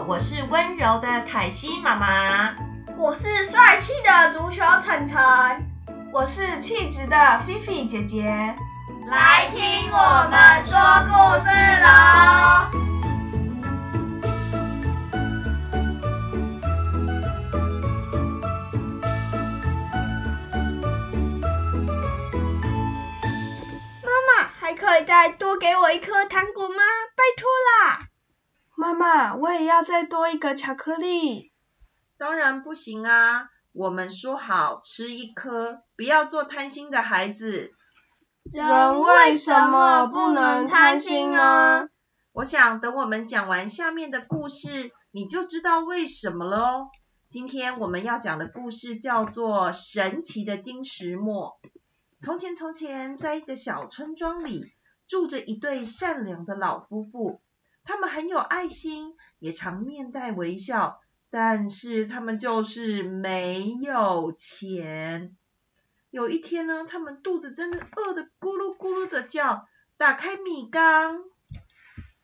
好，我是温柔的凯西妈妈。我是帅气的足球晨晨。我是气质的菲菲姐姐。来听我们说故事喽！妈妈，还可以再多给我一颗糖果吗？拜托啦！妈妈，我也要再多一个巧克力。当然不行啊！我们说好吃一颗，不要做贪心的孩子。人为什么不能贪心呢？我想等我们讲完下面的故事，你就知道为什么了哦。今天我们要讲的故事叫做《神奇的金石墨》。从前，从前，在一个小村庄里，住着一对善良的老夫妇。他们很有爱心，也常面带微笑，但是他们就是没有钱。有一天呢，他们肚子真的饿得咕噜咕噜的叫，打开米缸，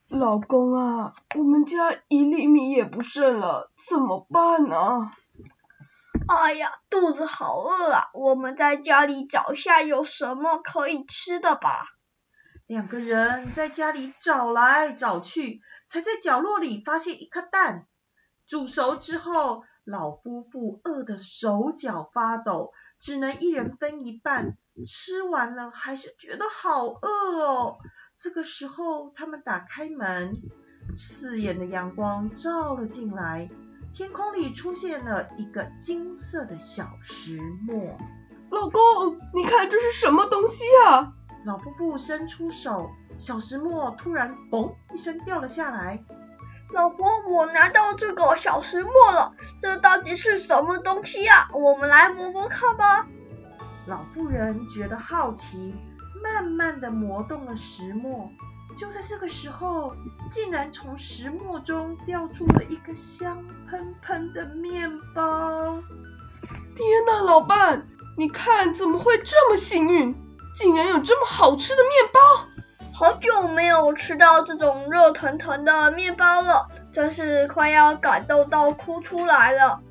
老公啊，我们家一粒米也不剩了，怎么办呢？哎呀，肚子好饿啊！我们在家里找下有什么可以吃的吧。两个人在家里找来找去，才在角落里发现一颗蛋。煮熟之后，老夫妇饿得手脚发抖，只能一人分一半。吃完了还是觉得好饿哦。这个时候，他们打开门，刺眼的阳光照了进来，天空里出现了一个金色的小石磨。老公，你看这是什么东西啊？老夫妇伸出手，小石磨突然嘣一声掉了下来。老婆，我拿到这个小石磨了，这到底是什么东西啊？我们来磨磨看吧。老妇人觉得好奇，慢慢的磨动了石磨。就在这个时候，竟然从石磨中掉出了一个香喷喷的面包。天呐，老伴，你看怎么会这么幸运？竟然有这么好吃的面包！好久没有吃到这种热腾腾的面包了，真是快要感动到哭出来了。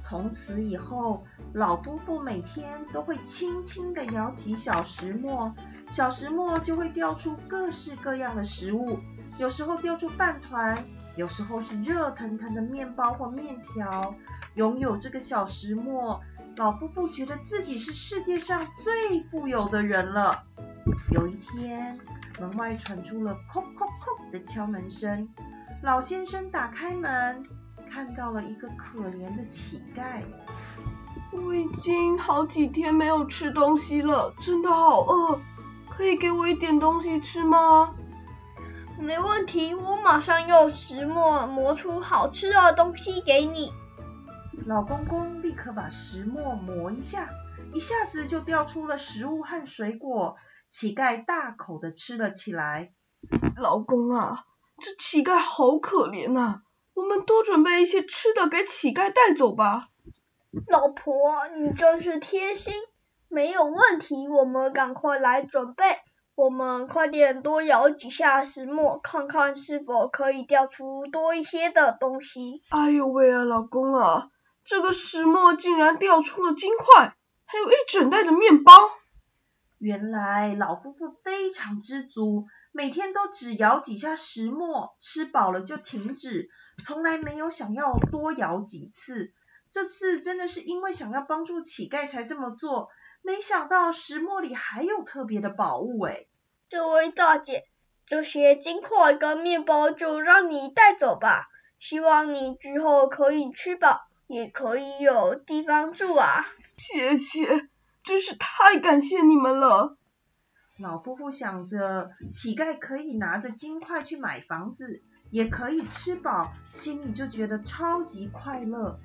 从此以后，老夫妇每天都会轻轻地摇起小石磨，小石磨就会掉出各式各样的食物，有时候掉出饭团，有时候是热腾腾的面包或面条。拥有这个小石磨。老夫妇觉得自己是世界上最富有的人了。有一天，门外传出了“叩叩叩”的敲门声。老先生打开门，看到了一个可怜的乞丐。我已经好几天没有吃东西了，真的好饿，可以给我一点东西吃吗？没问题，我马上用石磨磨出好吃的东西给你。老公公立刻把石磨磨一下，一下子就掉出了食物和水果。乞丐大口的吃了起来。老公啊，这乞丐好可怜呐，我们多准备一些吃的给乞丐带走吧。老婆，你真是贴心。没有问题，我们赶快来准备。我们快点多摇几下石磨，看看是否可以掉出多一些的东西。哎呦喂啊，老公啊！这个石磨竟然掉出了金块，还有一整袋的面包。原来老夫妇非常知足，每天都只摇几下石磨，吃饱了就停止，从来没有想要多摇几次。这次真的是因为想要帮助乞丐才这么做，没想到石磨里还有特别的宝物哎！这位大姐，这些金块跟面包就让你带走吧，希望你之后可以吃饱。也可以有地方住啊！谢谢，真是太感谢你们了。老夫妇想着，乞丐可以拿着金块去买房子，也可以吃饱，心里就觉得超级快乐。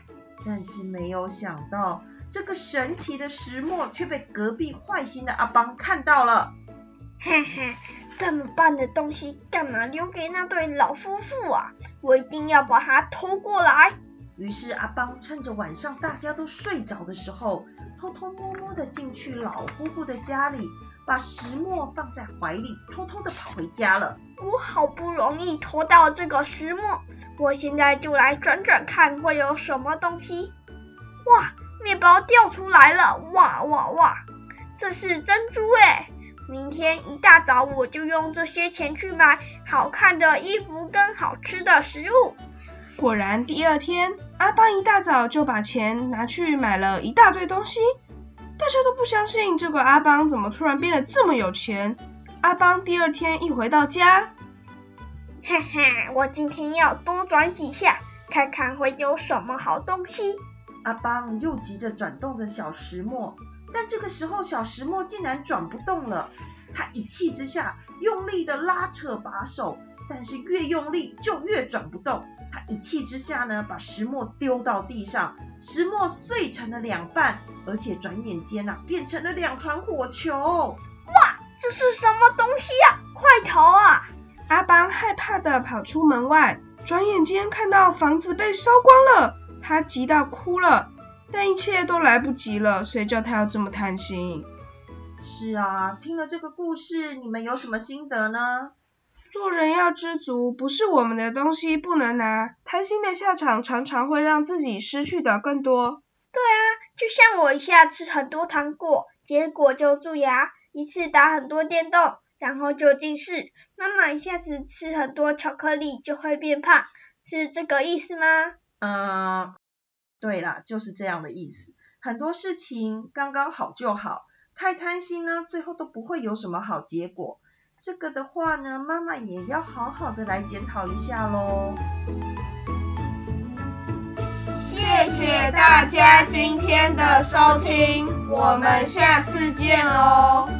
但是没有想到，这个神奇的石磨却被隔壁坏心的阿邦看到了。嘿嘿，这么棒的东西，干嘛留给那对老夫妇啊？我一定要把它偷过来。于是阿邦趁着晚上大家都睡着的时候，偷偷摸摸的进去老夫妇的家里，把石磨放在怀里，偷偷的跑回家了。我好不容易偷到这个石磨，我现在就来转转看会有什么东西。哇，面包掉出来了！哇哇哇，这是珍珠诶！明天一大早我就用这些钱去买好看的衣服跟好吃的食物。果然，第二天阿邦一大早就把钱拿去买了一大堆东西。大家都不相信这个阿邦怎么突然变得这么有钱。阿邦第二天一回到家，哈哈，我今天要多转几下，看看会有什么好东西。阿邦又急着转动着小石磨，但这个时候小石磨竟然转不动了。他一气之下用力的拉扯把手，但是越用力就越转不动。他一气之下呢，把石磨丢到地上，石磨碎成了两半，而且转眼间呐，变成了两团火球。哇，这是什么东西呀？快逃啊！阿邦害怕的跑出门外，转眼间看到房子被烧光了，他急到哭了。但一切都来不及了，谁叫他要这么贪心？是啊，听了这个故事，你们有什么心得呢？做人要知足，不是我们的东西不能拿。贪心的下场常常会让自己失去的更多。对啊，就像我一下吃很多糖果，结果就蛀牙；一次打很多电动，然后就近视。妈妈一下子吃很多巧克力就会变胖，是这个意思吗？嗯，对啦，就是这样的意思。很多事情刚刚好就好，太贪心呢，最后都不会有什么好结果。这个的话呢，妈妈也要好好的来检讨一下喽。谢谢大家今天的收听，我们下次见喽。